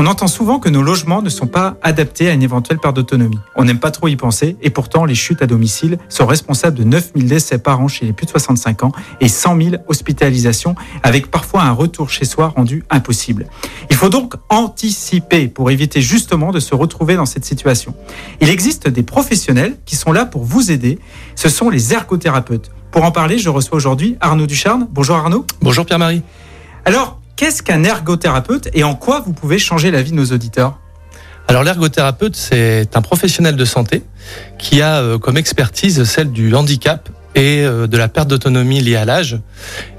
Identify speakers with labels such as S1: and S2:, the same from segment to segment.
S1: On entend souvent que nos logements ne sont pas adaptés à une éventuelle perte d'autonomie. On n'aime pas trop y penser et pourtant les chutes à domicile sont responsables de 9000 décès par an chez les plus de 65 ans et 100 000 hospitalisations avec parfois un retour chez soi rendu impossible. Il faut donc anticiper pour éviter justement de se retrouver dans cette situation. Il existe des professionnels qui sont là pour vous aider. Ce sont les ergothérapeutes. Pour en parler, je reçois aujourd'hui Arnaud Ducharne. Bonjour Arnaud.
S2: Bonjour Pierre-Marie.
S1: Alors, Qu'est-ce qu'un ergothérapeute et en quoi vous pouvez changer la vie de nos auditeurs?
S2: Alors l'ergothérapeute, c'est un professionnel de santé qui a euh, comme expertise celle du handicap et euh, de la perte d'autonomie liée à l'âge.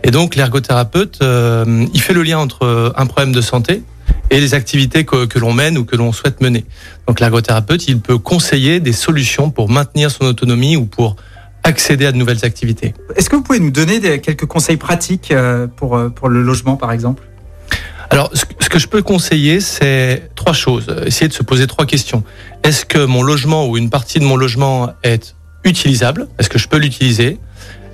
S2: Et donc l'ergothérapeute, euh, il fait le lien entre un problème de santé et les activités que, que l'on mène ou que l'on souhaite mener. Donc l'ergothérapeute, il peut conseiller des solutions pour maintenir son autonomie ou pour accéder à de nouvelles activités.
S1: Est-ce que vous pouvez nous donner des, quelques conseils pratiques pour, pour le logement par exemple?
S2: Alors, ce que je peux conseiller, c'est trois choses. Essayer de se poser trois questions. Est-ce que mon logement ou une partie de mon logement est utilisable? Est-ce que je peux l'utiliser?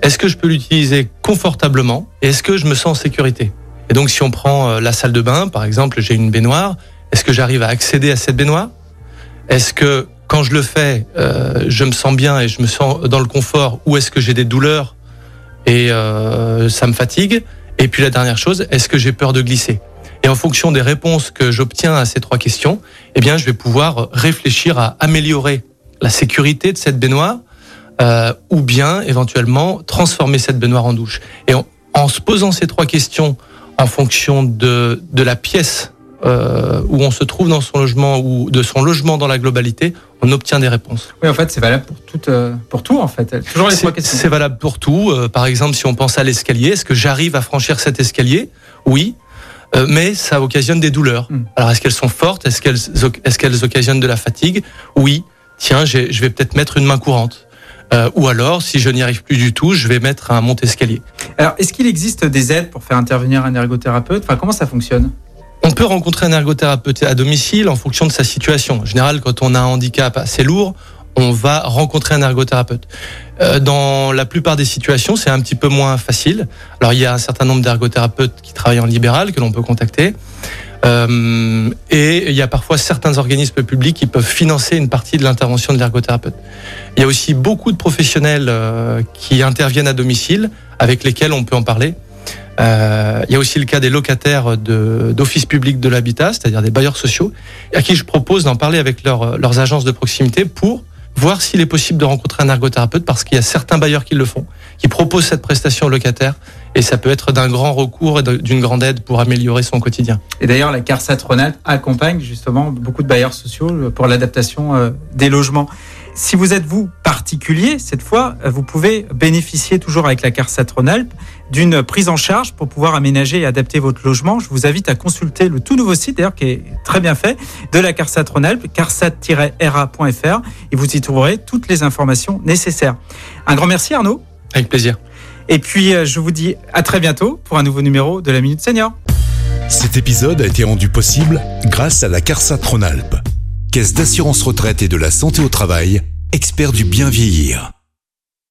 S2: Est-ce que je peux l'utiliser confortablement? Et est-ce que je me sens en sécurité? Et donc, si on prend euh, la salle de bain, par exemple, j'ai une baignoire. Est-ce que j'arrive à accéder à cette baignoire? Est-ce que quand je le fais, euh, je me sens bien et je me sens dans le confort Ou est-ce que j'ai des douleurs et euh, ça me fatigue? Et puis la dernière chose, est-ce que j'ai peur de glisser? Et en fonction des réponses que j'obtiens à ces trois questions, eh bien, je vais pouvoir réfléchir à améliorer la sécurité de cette baignoire euh, ou bien éventuellement transformer cette baignoire en douche. Et en, se posant ces trois questions en fonction de, de la pièce euh, où on se trouve dans son logement ou de son logement dans la globalité, on obtient des réponses.
S1: Oui, en fait, c'est valable pour tout, euh, pour tout en fait.
S2: Toujours les trois questions. C'est valable pour tout. Euh, par exemple, si on pense à l'escalier, est-ce que j'arrive à franchir cet escalier? Oui. Euh, mais ça occasionne des douleurs. Hmm. Alors est-ce qu'elles sont fortes? Est-ce qu'elles est-ce qu'elles occasionnent de la fatigue? Oui. Tiens, je vais peut-être mettre une main courante. Euh, ou alors, si je n'y arrive plus du tout, je vais mettre un monte-escalier.
S1: Alors, est-ce qu'il existe des aides pour faire intervenir un ergothérapeute? Enfin, comment ça fonctionne?
S2: On peut rencontrer un ergothérapeute à domicile en fonction de sa situation. En général, quand on a un handicap assez lourd, on va rencontrer un ergothérapeute. Euh, dans la plupart des situations, c'est un petit peu moins facile. Alors il y a un certain nombre d'ergothérapeutes qui travaillent en libéral que l'on peut contacter. Euh, et il y a parfois certains organismes publics qui peuvent financer une partie de l'intervention de l'ergothérapeute. Il y a aussi beaucoup de professionnels euh, qui interviennent à domicile avec lesquels on peut en parler. Euh, il y a aussi le cas des locataires d'office public de l'habitat, c'est-à-dire des bailleurs sociaux, à qui je propose d'en parler avec leur, leurs agences de proximité pour voir s'il est possible de rencontrer un ergothérapeute parce qu'il y a certains bailleurs qui le font, qui proposent cette prestation aux locataires et ça peut être d'un grand recours et d'une grande aide pour améliorer son quotidien.
S1: Et d'ailleurs, la CARSAT Rhône-Alpes accompagne justement beaucoup de bailleurs sociaux pour l'adaptation euh, des logements. Si vous êtes vous particulier, cette fois, vous pouvez bénéficier toujours avec la CARSAT Rhône-Alpes d'une prise en charge pour pouvoir aménager et adapter votre logement. Je vous invite à consulter le tout nouveau site d'ailleurs qui est très bien fait de la CARSAT Rhône-Alpes, carsat-ra.fr et vous y trouverez toutes les informations nécessaires. Un grand merci Arnaud.
S2: Avec plaisir.
S1: Et puis euh, je vous dis à très bientôt pour un nouveau numéro de la Minute Senior.
S3: Cet épisode a été rendu possible grâce à la CARSAT Rhône-Alpes, Caisse d'assurance retraite et de la santé au travail, expert du bien vieillir.